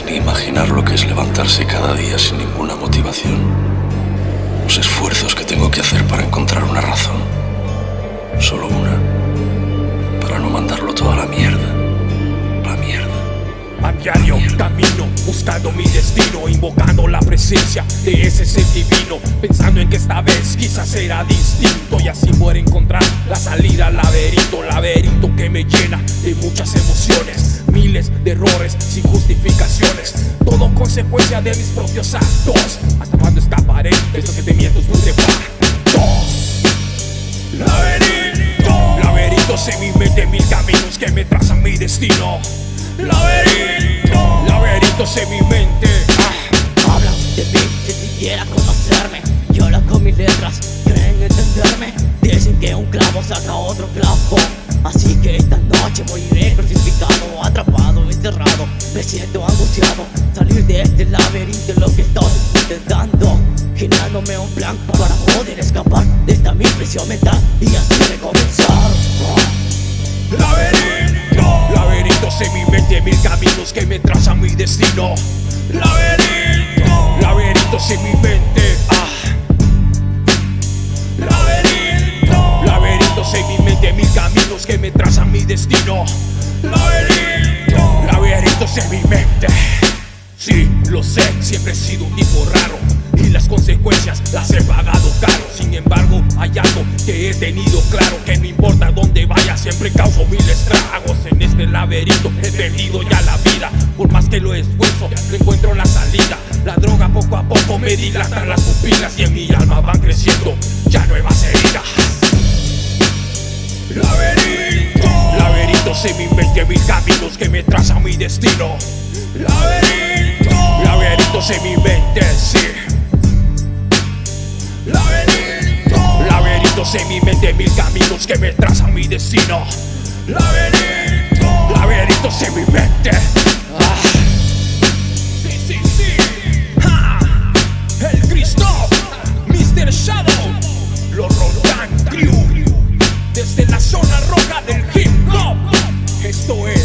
ni imaginar lo que es levantarse cada día sin ninguna motivación. Los esfuerzos que tengo que hacer para encontrar una razón. Solo una. Para no mandarlo todo a la mierda. La mierda. A diario camino buscando mi destino, invocando la presencia de ese ser divino, pensando en que esta vez quizás será distinto y así poder encontrar la salida al laberinto, laberinto que me llena de muchas emociones, miles de errores sin todo consecuencia de mis propios actos. Hasta cuando escaparé de estos sentimientos putrefactos. Laberinto, laberintos en mi mente, mil caminos que me trazan mi destino. Laberinto, laberintos en mi mente. Ah. Hablan de mí si quisiera conocerme. Lloran con mis letras, quieren entenderme. Dicen que un clavo saca otro clavo. Así que esta noche moriré crucificado, atrapado, encerrado. Me siento angustiado. Salir de este laberinto es lo que estoy intentando. Generándome un plan para poder escapar de esta mi prisión mental y así recomenzar. Laberinto, laberintos en mi mente, mil caminos que me trazan mi destino. Laberinto, que me trazan mi destino. Laberinto, laberintos en mi mente. Sí, lo sé, siempre he sido un tipo raro y las consecuencias las he pagado caro. Sin embargo, hay algo que he tenido claro: que no importa dónde vaya, siempre causo mil estragos. En este laberinto he perdido ya la vida. Por más que lo esfuerzo, no encuentro la salida. La droga poco a poco me dilata las pupilas y en mi alma van creciendo ya nuevas heridas. Sé mi mente, mis caminos que me traza mi destino. Laberinto, laberinto, se mi mente, sí. Laberinto, laberinto, sé mi mente, mil caminos que me trazan mi destino. Laberinto, laberinto, sé mi mente. Ah. Sí, sí, sí. El Cristo, Mr. Shadow, los Rodan Crew, desde la zona roja del hip hop. Esto es.